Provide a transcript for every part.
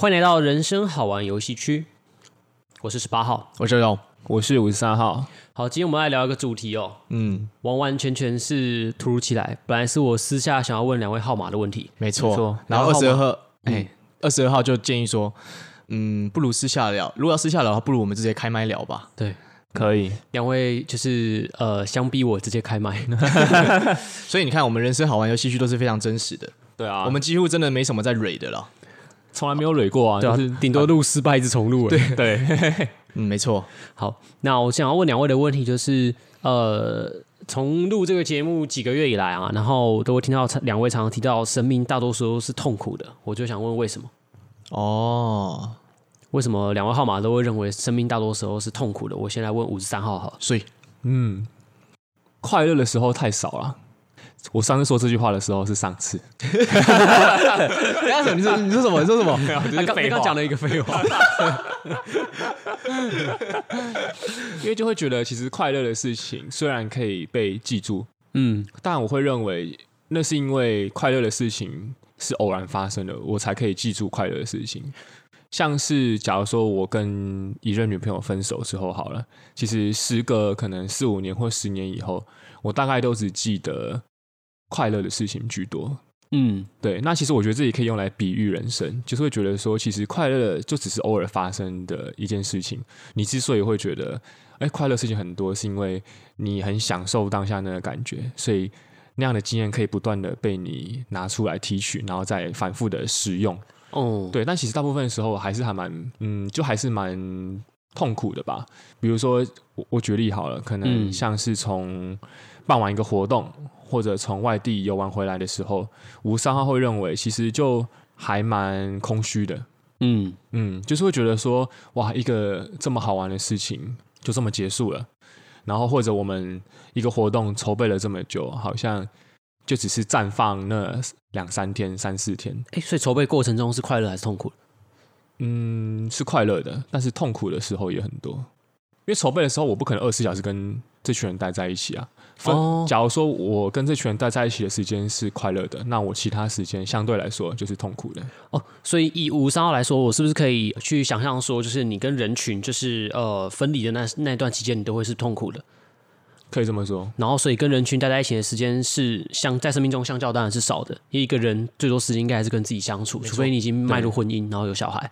欢迎来到人生好玩游戏区，我是十八号，我是周勇，我是五十三号。好，今天我们来聊一个主题哦，嗯，完完全全是突如其来，本来是我私下想要问两位号码的问题，没错。没错。然后二十二号，嗯。哎，二十二号就建议说，嗯，不如私下聊，如果要私下聊的话，不如我们直接开麦聊吧。对，可以。两位就是呃，相逼我直接开麦，所以你看，我们人生好玩游戏区都是非常真实的。对啊，我们几乎真的没什么在蕊的了。从来没有累过啊，对啊，就是顶多录失败一直重录。对 对，嗯，没错。好，那我想要问两位的问题就是，呃，从录这个节目几个月以来啊，然后都会听到两位常常提到生命大多数都是痛苦的，我就想问为什么？哦，为什么两位号码都会认为生命大多时候是痛苦的？我先来问五十三号好，所以嗯，快乐的时候太少了。我上次说这句话的时候是上次？你说你说什么？你说什么？他刚刚讲了一个废话，因为就会觉得其实快乐的事情虽然可以被记住，嗯，但我会认为那是因为快乐的事情是偶然发生的，我才可以记住快乐的事情。像是假如说我跟一任女朋友分手之后好了，其实时隔可能四五年或十年以后，我大概都只记得快乐的事情居多。嗯，对，那其实我觉得这也可以用来比喻人生，就是会觉得说，其实快乐就只是偶尔发生的一件事情。你之所以会觉得，哎，快乐事情很多，是因为你很享受当下那个感觉，所以那样的经验可以不断的被你拿出来提取，然后再反复的使用。哦，对，但其实大部分的时候还是还蛮，嗯，就还是蛮痛苦的吧。比如说，我我举例好了，可能像是从办完一个活动。或者从外地游玩回来的时候，五十三号会认为其实就还蛮空虚的，嗯。嗯，就是会觉得说，哇，一个这么好玩的事情就这么结束了，然后或者我们一个活动筹备了这么久，好像就只是绽放那两三天、三四天，哎，所以筹备过程中是快乐还是痛苦？嗯，是快乐的，但是痛苦的时候也很多，因为筹备的时候我不可能二十四小时跟这群人待在一起啊。分，假如说我跟这群人待在一起的时间是快乐的，那我其他时间相对来说就是痛苦的。哦，所以以五十三号来说，我是不是可以去想象说，就是你跟人群就是呃分离的那那段期间，你都会是痛苦的？可以这么说。然后，所以跟人群待在一起的时间是相在生命中相较当然是少的，因为一个人最多时间应该还是跟自己相处，除非你已经迈入婚姻，然后有小孩。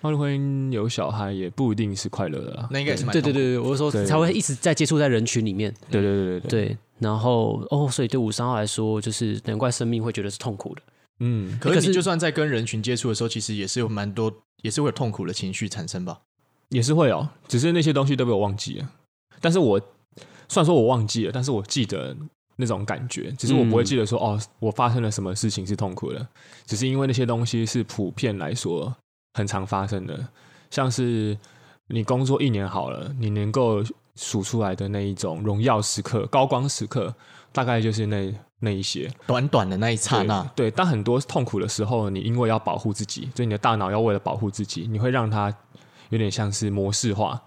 迈入婚姻有小孩也不一定是快乐的啦，那应该是蛮对对对对，我是说才会一直在接触在人群里面。对对对对对，对。然后哦，所以对五十三号来说，就是难怪生命会觉得是痛苦的。嗯，可是你就算在跟人群接触的时候，其实也是有蛮多，也是会有痛苦的情绪产生吧？也是会哦，只是那些东西都被我忘记了。但是我虽然说我忘记了，但是我记得那种感觉，只是我不会记得说、嗯、哦，我发生了什么事情是痛苦的，只是因为那些东西是普遍来说。很常发生的，像是你工作一年好了，你能够数出来的那一种荣耀时刻、高光时刻，大概就是那那一些短短的那一刹那。对，但很多痛苦的时候，你因为要保护自己，所以你的大脑要为了保护自己，你会让它有点像是模式化，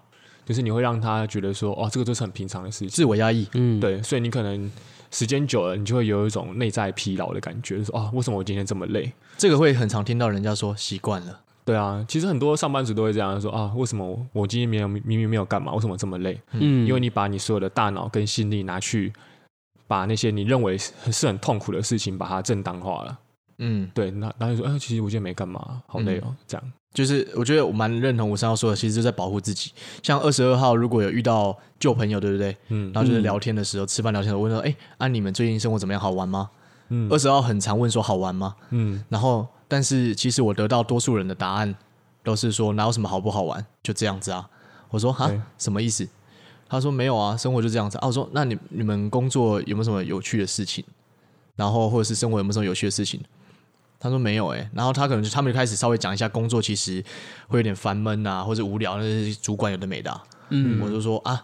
就是你会让他觉得说，哦，这个就是很平常的事情，自我压抑。嗯，对，所以你可能时间久了，你就会有一种内在疲劳的感觉，就是说，啊，为什么我今天这么累？这个会很常听到人家说习惯了。对啊，其实很多上班族都会这样说啊，为什么我我今天没有明明没有干嘛，为什么这么累？嗯，因为你把你所有的大脑跟心力拿去把那些你认为是很痛苦的事情，把它正当化了。嗯，对，那然后就说，哎，其实我今天没干嘛，好累哦。嗯、这样就是我觉得我蛮认同我上号说的，其实就在保护自己。像二十二号如果有遇到旧朋友，对不对？嗯，然后就是聊天的时候，嗯、吃饭聊天的时候，问说，哎，啊，你们最近生活怎么样？好玩吗？嗯，二十号很常问说好玩吗？嗯，然后。但是其实我得到多数人的答案都是说，哪有什么好不好玩，就这样子啊。我说哈，什么意思？他说没有啊，生活就这样子啊。我说那你你们工作有没有什么有趣的事情？然后或者是生活有没有什么有趣的事情？他说没有哎、欸。然后他可能就他们就开始稍微讲一下工作，其实会有点烦闷啊，或者无聊，那些主管有的没的、啊。嗯，我就说啊，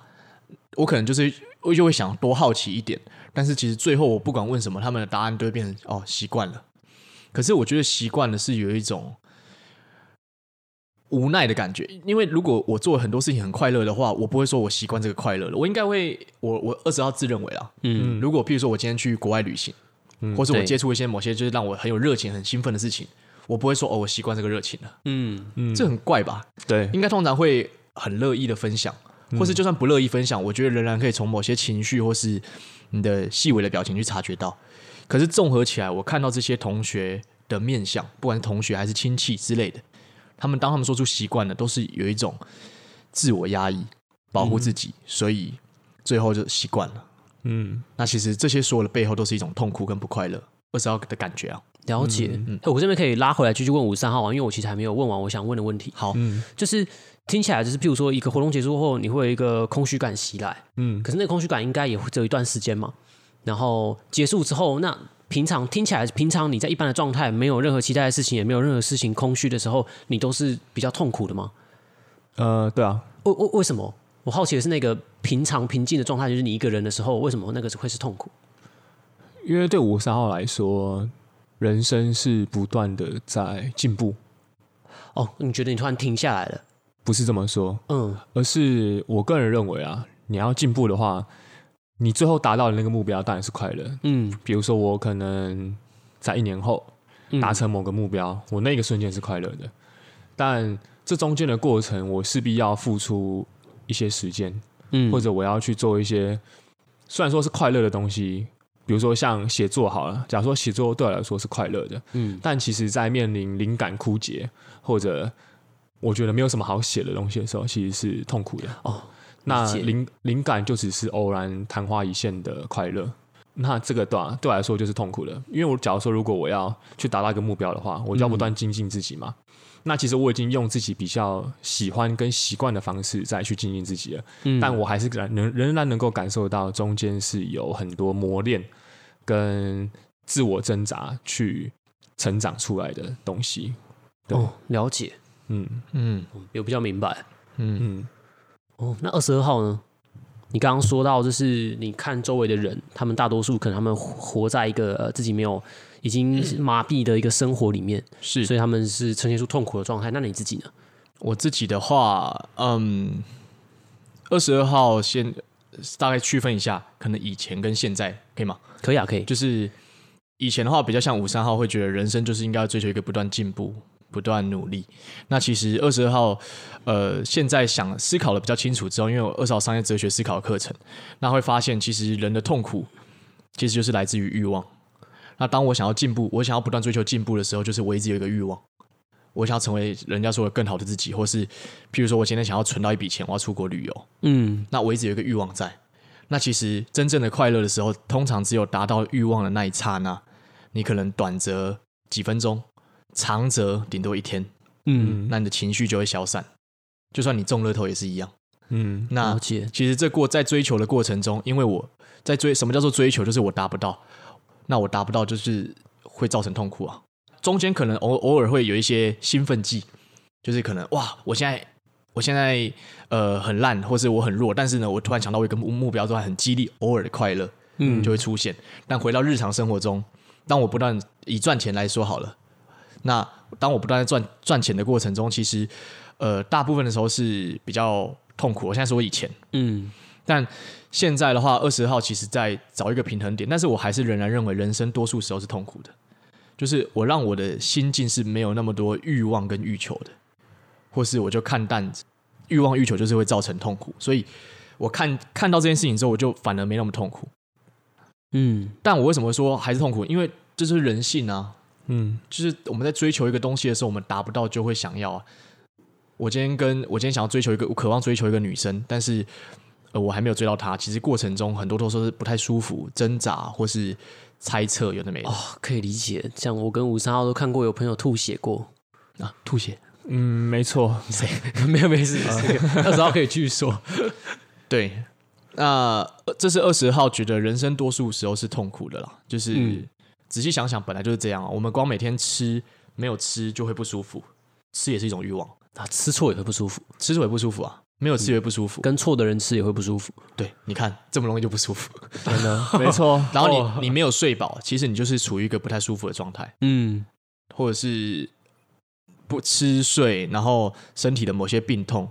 我可能就是我就会想多好奇一点，但是其实最后我不管问什么，他们的答案都会变成哦习惯了。可是我觉得习惯了是有一种无奈的感觉，因为如果我做很多事情很快乐的话，我不会说我习惯这个快乐了。我应该会，我我二十号自认为啊，嗯，如果譬如说我今天去国外旅行，嗯、或是我接触一些某些就是让我很有热情、很兴奋的事情，我不会说哦，我习惯这个热情了。嗯嗯，这很怪吧？对，应该通常会很乐意的分享，或是就算不乐意分享，我觉得仍然可以从某些情绪或是你的细微的表情去察觉到。可是综合起来，我看到这些同学的面相，不管是同学还是亲戚之类的，他们当他们说出习惯了，都是有一种自我压抑、保护自己，嗯、所以最后就习惯了。嗯，那其实这些所有的背后都是一种痛苦跟不快乐，二十号的感觉啊。了解。嗯嗯、我这边可以拉回来继续问五十三号啊，因为我其实还没有问完我想问的问题。好，嗯，就是听起来就是，譬如说一个活动结束后，你会有一个空虚感袭来，嗯，可是那个空虚感应该也会只有一段时间嘛。然后结束之后，那平常听起来，平常你在一般的状态，没有任何期待的事情，也没有任何事情空虚的时候，你都是比较痛苦的吗？呃，对啊。为为为什么？我好奇的是，那个平常平静的状态，就是你一个人的时候，为什么那个会是痛苦？因为对五三号来说，人生是不断的在进步。哦，你觉得你突然停下来了？不是这么说，嗯，而是我个人认为啊，你要进步的话。你最后达到的那个目标当然是快乐，嗯，比如说我可能在一年后达成某个目标，嗯、我那个瞬间是快乐的，但这中间的过程我势必要付出一些时间，嗯，或者我要去做一些虽然说是快乐的东西，比如说像写作好了，假如说写作对我来说是快乐的，嗯，但其实在面临灵感枯竭或者我觉得没有什么好写的东西的时候，其实是痛苦的。哦。那灵灵感就只是偶然昙花一现的快乐，那这个对对我来说就是痛苦的。因为我假如说如果我要去达到一个目标的话，我就要不断精进自己嘛。嗯、那其实我已经用自己比较喜欢跟习惯的方式再去精进自己了，嗯、但我还是仍仍然能够感受到中间是有很多磨练跟自我挣扎去成长出来的东西。对哦，了解，嗯嗯，有比较明白，嗯嗯。哦，那二十二号呢？你刚刚说到，就是你看周围的人，他们大多数可能他们活在一个呃自己没有已经 麻痹的一个生活里面，是，所以他们是呈现出痛苦的状态。那你自己呢？我自己的话，嗯，二十二号先大概区分一下，可能以前跟现在可以吗？可以啊，可以。就是以前的话，比较像五三号，会觉得人生就是应该要追求一个不断进步。不断努力。那其实二十二号，呃，现在想思考的比较清楚之后，因为我二十号商业哲学思考课程，那会发现其实人的痛苦其实就是来自于欲望。那当我想要进步，我想要不断追求进步的时候，就是我一直有一个欲望，我想要成为人家说的更好的自己，或是譬如说我今天想要存到一笔钱，我要出国旅游，嗯，那我一直有一个欲望在。那其实真正的快乐的时候，通常只有达到欲望的那一刹那，你可能短则几分钟。长则顶多一天，嗯，那你的情绪就会消散。就算你中乐透也是一样，嗯。那其实这过在追求的过程中，因为我在追，什么叫做追求？就是我达不到，那我达不到就是会造成痛苦啊。中间可能偶偶尔会有一些兴奋剂，就是可能哇，我现在我现在呃很烂，或是我很弱，但是呢，我突然想到我一个目目标，都还很激励，偶尔的快乐，嗯，就会出现。但回到日常生活中，当我不断以赚钱来说好了。那当我不断在赚赚钱的过程中，其实，呃，大部分的时候是比较痛苦。我现在说以前，嗯，但现在的话，二十号其实在找一个平衡点，但是我还是仍然认为人生多数时候是痛苦的，就是我让我的心境是没有那么多欲望跟欲求的，或是我就看淡欲望欲求就是会造成痛苦，所以我看看到这件事情之后，我就反而没那么痛苦。嗯，但我为什么说还是痛苦？因为这就是人性啊。嗯，就是我们在追求一个东西的时候，我们达不到就会想要啊。我今天跟我今天想要追求一个，我渴望追求一个女生，但是呃，我还没有追到她。其实过程中很多都说是不太舒服、挣扎或是猜测，有的没的。哦，可以理解。像我跟五三号都看过有朋友吐血过啊，吐血。嗯，没错。没有没事，二十号可以继续说。对，那这是二十号觉得人生多数时候是痛苦的啦，就是。嗯仔细想想，本来就是这样啊。我们光每天吃，没有吃就会不舒服。吃也是一种欲望啊，吃错也会不舒服，吃错也不舒服啊。没有吃也会不舒服，跟错的人吃也会不舒服。对，你看这么容易就不舒服，真的 没错。然后你你没有睡饱，其实你就是处于一个不太舒服的状态。嗯，或者是不吃睡，然后身体的某些病痛，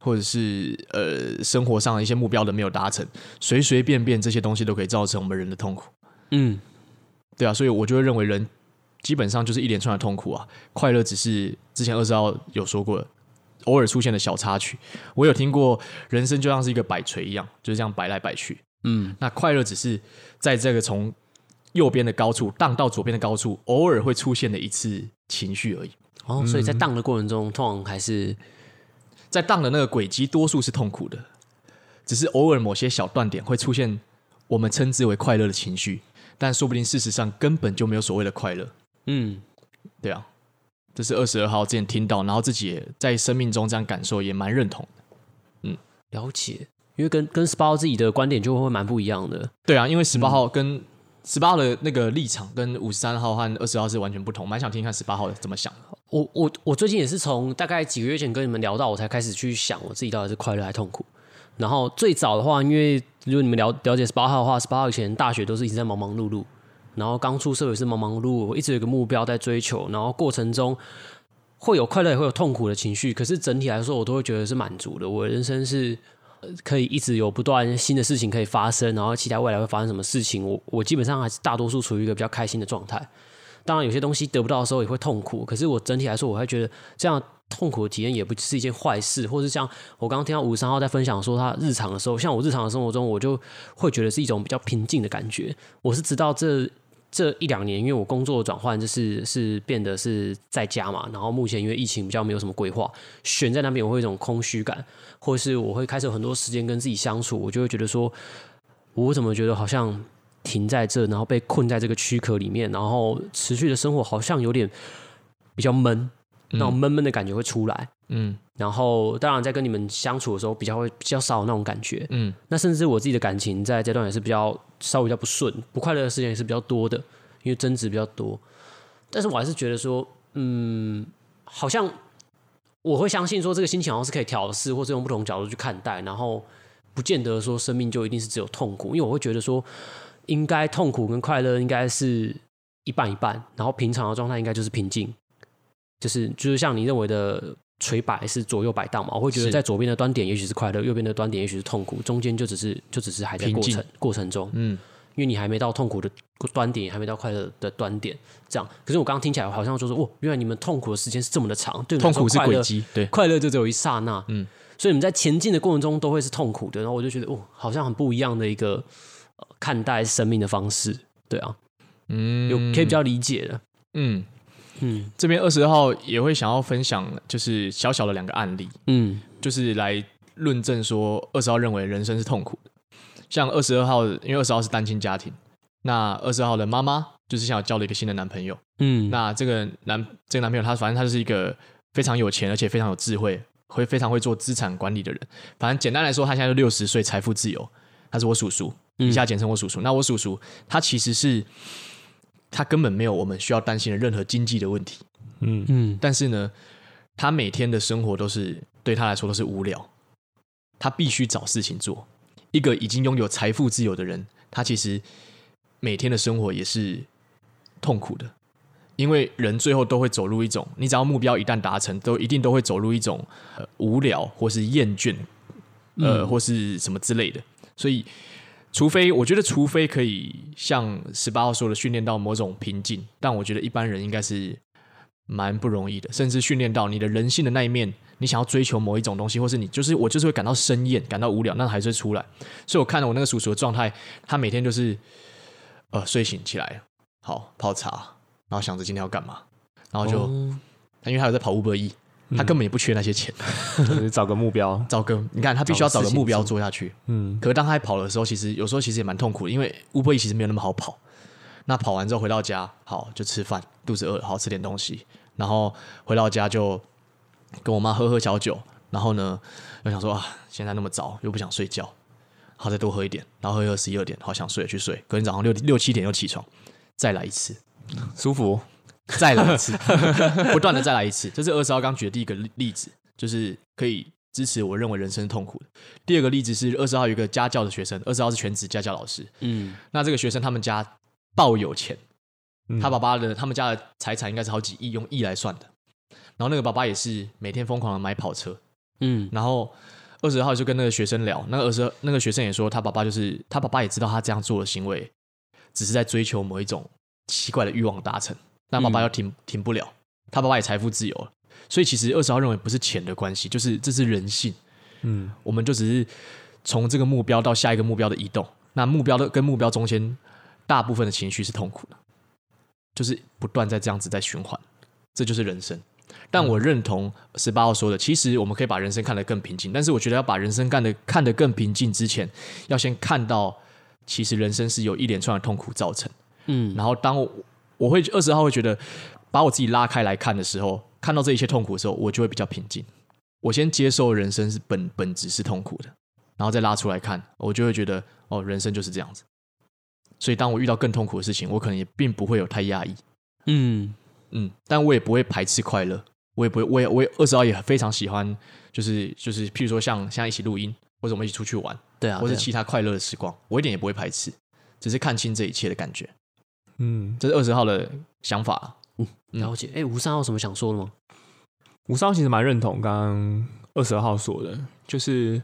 或者是呃生活上的一些目标的没有达成，随随便便这些东西都可以造成我们人的痛苦。嗯。对啊，所以我就会认为人基本上就是一连串的痛苦啊。快乐只是之前二十号有说过的，偶尔出现的小插曲。我有听过，人生就像是一个摆锤一样，就是这样摆来摆去。嗯，那快乐只是在这个从右边的高处荡到左边的高处，偶尔会出现的一次情绪而已。哦，所以在荡的过程中，嗯、通常还是在荡的那个轨迹，多数是痛苦的，只是偶尔某些小断点会出现我们称之为快乐的情绪，但说不定事实上根本就没有所谓的快乐。嗯，对啊，这是二十二号之前听到，然后自己也在生命中这样感受，也蛮认同的。嗯，了解，因为跟跟十八号自己的观点就会蛮不一样的。对啊，因为十八号跟、嗯十八号的那个立场跟五十三号和二十号是完全不同，蛮想听听看十八号怎么想的。我我我最近也是从大概几个月前跟你们聊到，我才开始去想我自己到底是快乐还是痛苦。然后最早的话，因为如果你们了了解十八号的话，十八号以前大学都是一直在忙忙碌碌，然后刚出社会是忙忙碌碌，我一直有一个目标在追求，然后过程中会有快乐也会有痛苦的情绪，可是整体来说我都会觉得是满足的。我人生是。可以一直有不断新的事情可以发生，然后期待未来会发生什么事情。我我基本上还是大多数处于一个比较开心的状态。当然，有些东西得不到的时候也会痛苦。可是我整体来说，我还觉得这样痛苦的体验也不是一件坏事。或是像我刚刚听到五十三号在分享说他日常的时候，像我日常的生活中，我就会觉得是一种比较平静的感觉。我是知道这。这一两年，因为我工作转换，就是是变得是在家嘛，然后目前因为疫情比较没有什么规划，选在那边，我会有一种空虚感，或是我会开始有很多时间跟自己相处，我就会觉得说，我怎么觉得好像停在这，然后被困在这个躯壳里面，然后持续的生活好像有点比较闷，那种闷闷的感觉会出来。嗯，然后当然在跟你们相处的时候，比较会比较少那种感觉。嗯，那甚至我自己的感情在这段也是比较稍微比较不顺，不快乐的事情也是比较多的，因为争执比较多。但是我还是觉得说，嗯，好像我会相信说这个心情好像是可以调试，或者用不同角度去看待，然后不见得说生命就一定是只有痛苦，因为我会觉得说，应该痛苦跟快乐应该是一半一半，然后平常的状态应该就是平静，就是就是像你认为的。垂摆是左右摆荡嘛？我会觉得在左边的端点也许是快乐，右边的端点也许是痛苦，中间就只是就只是还在过程过程中。嗯，因为你还没到痛苦的端点，还没到快乐的端点，这样。可是我刚刚听起来好像就是哦，原来你们痛苦的时间是这么的长，对，痛苦是轨迹，对，快乐就只有一刹那。嗯，所以你们在前进的过程中都会是痛苦的，然后我就觉得哦，好像很不一样的一个看待生命的方式，对啊，嗯，有可以比较理解的，嗯。嗯，这边二十二号也会想要分享，就是小小的两个案例，嗯，就是来论证说二十号认为人生是痛苦的。像二十二号，因为二十号是单亲家庭，那二十号的妈妈就是想要交了一个新的男朋友，嗯，那这个男这个男朋友他反正他就是一个非常有钱而且非常有智慧，会非常会做资产管理的人。反正简单来说，他现在就六十岁，财富自由。他是我叔叔，以下简称我叔叔。嗯，那我叔叔他其实是。他根本没有我们需要担心的任何经济的问题，嗯。嗯，但是呢，他每天的生活都是对他来说都是无聊，他必须找事情做。一个已经拥有财富自由的人，他其实每天的生活也是痛苦的，因为人最后都会走入一种，你只要目标一旦达成，都一定都会走入一种，呃，无聊或是厌倦，呃，或是什么之类的，所以。除非我觉得，除非可以像十八号说的训练到某种平静，但我觉得一般人应该是蛮不容易的。甚至训练到你的人性的那一面，你想要追求某一种东西，或是你就是我就是会感到生厌、感到无聊，那还是会出来。所以我看了我那个叔叔的状态，他每天就是呃睡醒起来，好泡茶，然后想着今天要干嘛，然后就、哦、因为他有在跑 Uber E。他根本也不缺那些钱，嗯、找个目标，找个你看他必须要找个目标做下去。嗯，可是当他跑的时候，其实有时候其实也蛮痛苦的，因为 Uber 其实没有那么好跑。那跑完之后回到家，好就吃饭，肚子饿了，好吃点东西，然后回到家就跟我妈喝喝小酒，然后呢又想说啊，现在那么早又不想睡觉，好再多喝一点，然后喝一喝十一二点，好想睡去睡，隔天早上六六七点又起床，再来一次，舒服。再来一次，不断的再来一次，这是二十号刚举的第一个例子，就是可以支持我认为人生是痛苦的。第二个例子是二十号有一个家教的学生，二十号是全职家教老师，嗯，那这个学生他们家爆有钱，他爸爸的他们家的财产应该是好几亿，用亿来算的。然后那个爸爸也是每天疯狂的买跑车，嗯，然后二十号就跟那个学生聊，那个二十那个学生也说，他爸爸就是他爸爸也知道他这样做的行为，只是在追求某一种奇怪的欲望达成。但爸爸又停停不了，他爸爸也财富自由了，所以其实二十号认为不是钱的关系，就是这是人性。嗯，我们就只是从这个目标到下一个目标的移动，那目标的跟目标中间，大部分的情绪是痛苦的，就是不断在这样子在循环，这就是人生。但我认同十八号说的，其实我们可以把人生看得更平静，但是我觉得要把人生看得看得更平静之前，要先看到其实人生是由一连串的痛苦造成。嗯，然后当我我会二十号会觉得把我自己拉开来看的时候，看到这一切痛苦的时候，我就会比较平静。我先接受人生是本本质是痛苦的，然后再拉出来看，我就会觉得哦，人生就是这样子。所以当我遇到更痛苦的事情，我可能也并不会有太压抑。嗯嗯，但我也不会排斥快乐。我也不会，我也我也二十号也非常喜欢，就是就是，譬如说像像一起录音，或者我们一起出去玩，对啊，或者其他快乐的时光，我一点也不会排斥，只是看清这一切的感觉。嗯，这是二十号的想法。嗯，了解。哎，五三号有什么想说的吗？五三号其实蛮认同刚刚二十二号说的，就是。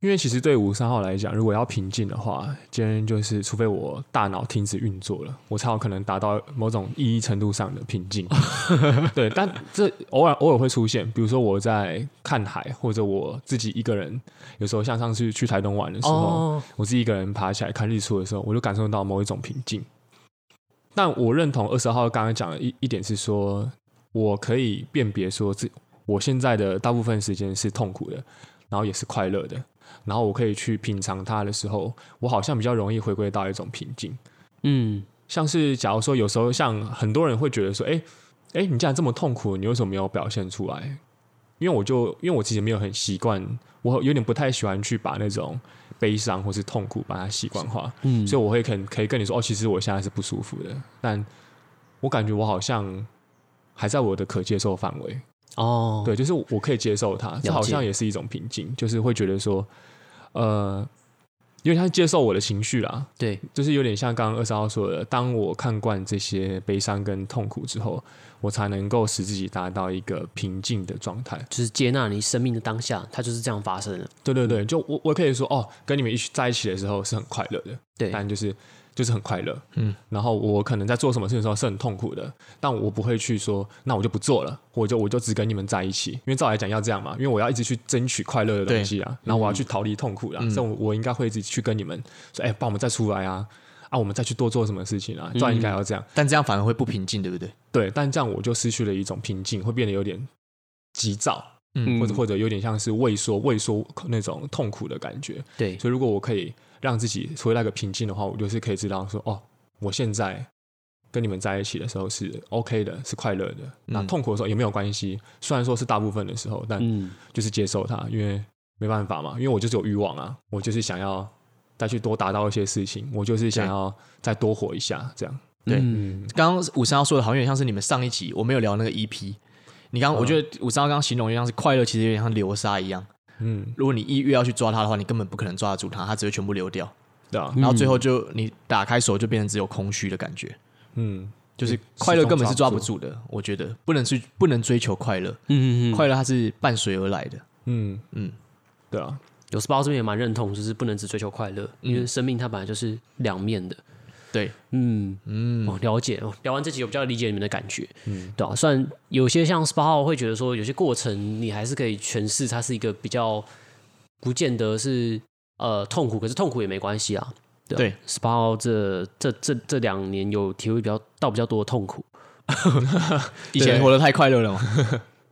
因为其实对五三号来讲，如果要平静的话，今天就是除非我大脑停止运作了，我才有可能达到某种意义程度上的平静。对，但这偶尔偶尔会出现，比如说我在看海，或者我自己一个人，有时候像上次去台东玩的时候，哦、我自己一个人爬起来看日出的时候，我就感受到某一种平静。但我认同二十号刚刚讲的一一点是说，我可以辨别说，这我现在的大部分时间是痛苦的，然后也是快乐的。然后我可以去品尝它的时候，我好像比较容易回归到一种平静。嗯，像是假如说有时候像很多人会觉得说，哎哎，你既然这么痛苦，你为什么没有表现出来？因为我就因为我其实没有很习惯，我有点不太喜欢去把那种悲伤或是痛苦把它习惯化。嗯，所以我会肯可以跟你说，哦，其实我现在是不舒服的，但我感觉我好像还在我的可接受范围。哦，对，就是我可以接受它，这好像也是一种平静，就是会觉得说，呃，因为他接受我的情绪啦，对，就是有点像刚刚二十号说的，当我看惯这些悲伤跟痛苦之后，我才能够使自己达到一个平静的状态，就是接纳你生命的当下，它就是这样发生的。对对对，就我我可以说，哦，跟你们一起在一起的时候是很快乐的，对，但就是。就是很快乐，嗯，然后我可能在做什么事情的时候是很痛苦的，但我不会去说，那我就不做了，我就我就只跟你们在一起，因为照来讲要这样嘛，因为我要一直去争取快乐的东西啊，然后我要去逃离痛苦啊，嗯、所以我我应该会一直去跟你们说，哎，帮我们再出来啊，啊，我们再去多做什么事情啊，照应该要这样，但这样反而会不平静，对不对？对，但这样我就失去了一种平静，会变得有点急躁，嗯，或者或者有点像是畏缩畏缩那种痛苦的感觉，对，所以如果我可以。让自己回来个平静的话，我就是可以知道说，哦，我现在跟你们在一起的时候是 OK 的，是快乐的。嗯、那痛苦的时候也没有关系，虽然说是大部分的时候，但就是接受它，因为没办法嘛，因为我就是有欲望啊，我就是想要再去多达到一些事情，我就是想要再多活一下，这样。对，刚刚五三幺说的好像有点像是你们上一集我没有聊那个 EP，你刚我觉得五三号刚刚形容一样是快乐，其实有点像流沙一样。嗯，如果你一越要去抓它的话，你根本不可能抓得住它，它只会全部流掉，对啊。然后最后就你打开手就变成只有空虚的感觉，嗯，就是快乐根本是抓不住的。我觉得不能去不能追求快乐，嗯嗯嗯，快乐它是伴随而来的，嗯嗯，对啊。有时候这边也蛮认同，就是不能只追求快乐，因为生命它本来就是两面的。对，嗯嗯，哦，了解哦。聊完这集，我比较理解你们的感觉，嗯，对啊，虽然有些像十八号会觉得说，有些过程你还是可以诠释它是一个比较，不见得是呃痛苦，可是痛苦也没关系啊。对，十八号这这这这两年有体会比较到比较多的痛苦，以前活得太快乐了吗？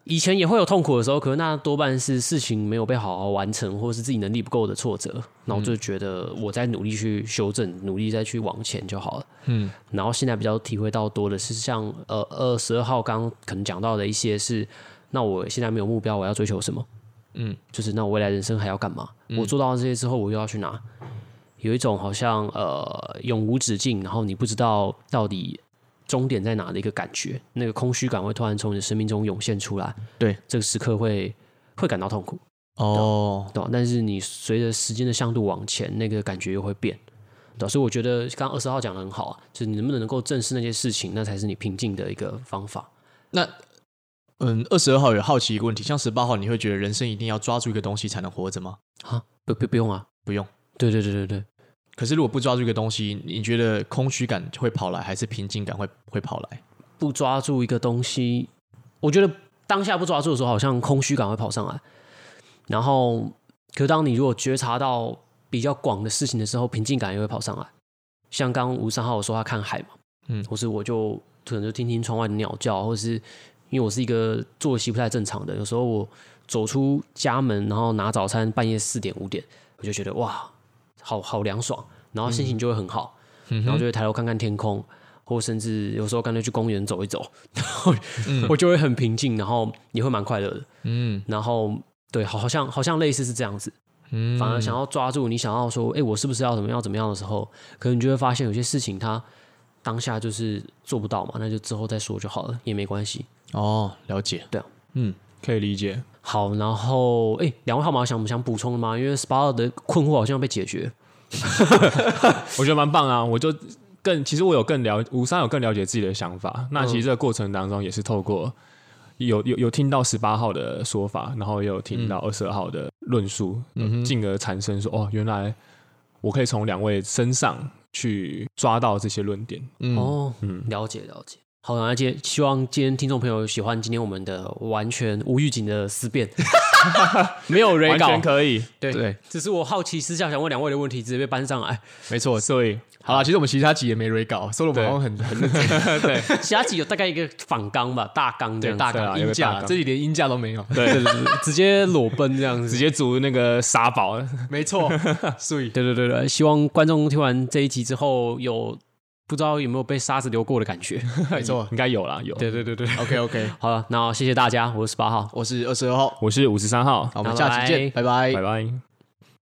以前也会有痛苦的时候，可是那多半是事情没有被好好完成，或者是自己能力不够的挫折，然后就觉得我在努力去修正，努力再去往前就好了。嗯，然后现在比较体会到多的是像呃二十二号刚刚可能讲到的一些是，那我现在没有目标，我要追求什么？嗯，就是那我未来人生还要干嘛？嗯、我做到这些之后，我又要去哪？有一种好像呃永无止境，然后你不知道到底。终点在哪的一个感觉，那个空虚感会突然从你的生命中涌现出来。对，这个时刻会会感到痛苦。哦，对，但是你随着时间的向度往前，那个感觉又会变。对，所以我觉得刚刚二十号讲的很好啊，就是你能不能能够正视那些事情，那才是你平静的一个方法。那，嗯，二十二号有好奇一个问题，像十八号，你会觉得人生一定要抓住一个东西才能活着吗？啊，不不不用啊，不用。对对对对对。可是，如果不抓住一个东西，你觉得空虚感会跑来，还是平静感会会跑来？不抓住一个东西，我觉得当下不抓住的时候，好像空虚感会跑上来。然后，可当你如果觉察到比较广的事情的时候，平静感也会跑上来。像刚刚五十三号我说他看海嘛，嗯，或是我就可能就听听窗外的鸟叫，或是因为我是一个作息不太正常的，有时候我走出家门，然后拿早餐，半夜四点五点，我就觉得哇，好好凉爽，然后心情就会很好，嗯、然后就会抬头看看天空。或甚至有时候干脆去公园走一走，然后 我就会很平静，然后也会蛮快乐的。嗯，然后对，好，好像好像类似是这样子。嗯，反而想要抓住你想要说，哎，我是不是要怎么样怎么样的时候，可能你就会发现有些事情它当下就是做不到嘛，那就之后再说就好了，也没关系。哦，了解。对啊，嗯，可以理解。好，然后哎，两位号码想不想补充的吗？因为十八号的困惑好像被解决，我觉得蛮棒啊，我就。更其实我有更了吴三有更了解自己的想法，那其实这个过程当中也是透过有有有听到十八号的说法，然后也有听到二十二号的论述，嗯，进而产生说哦，原来我可以从两位身上去抓到这些论点。嗯、哦，嗯，了解了解。好，那今天希望今天听众朋友喜欢今天我们的完全无预警的思辨，没有 re 稿，完全可以。对对，只是我好奇私下想问两位的问题，直接被搬上来。没错，所以。好了，其实我们其他集也没 re 稿，收了我们很很认真。对，其他集有大概一个仿纲吧，大纲这样，大纲音架，这里连音架都没有，对，直接裸奔这样子，直接组那个沙堡，没错，所以，对对对对，希望观众听完这一集之后，有不知道有没有被沙子流过的感觉？没错，应该有啦，有。对对对对，OK OK，好了，那谢谢大家，我是十八号，我是二十二号，我是五十三号，好，我们下期见，拜拜，拜拜。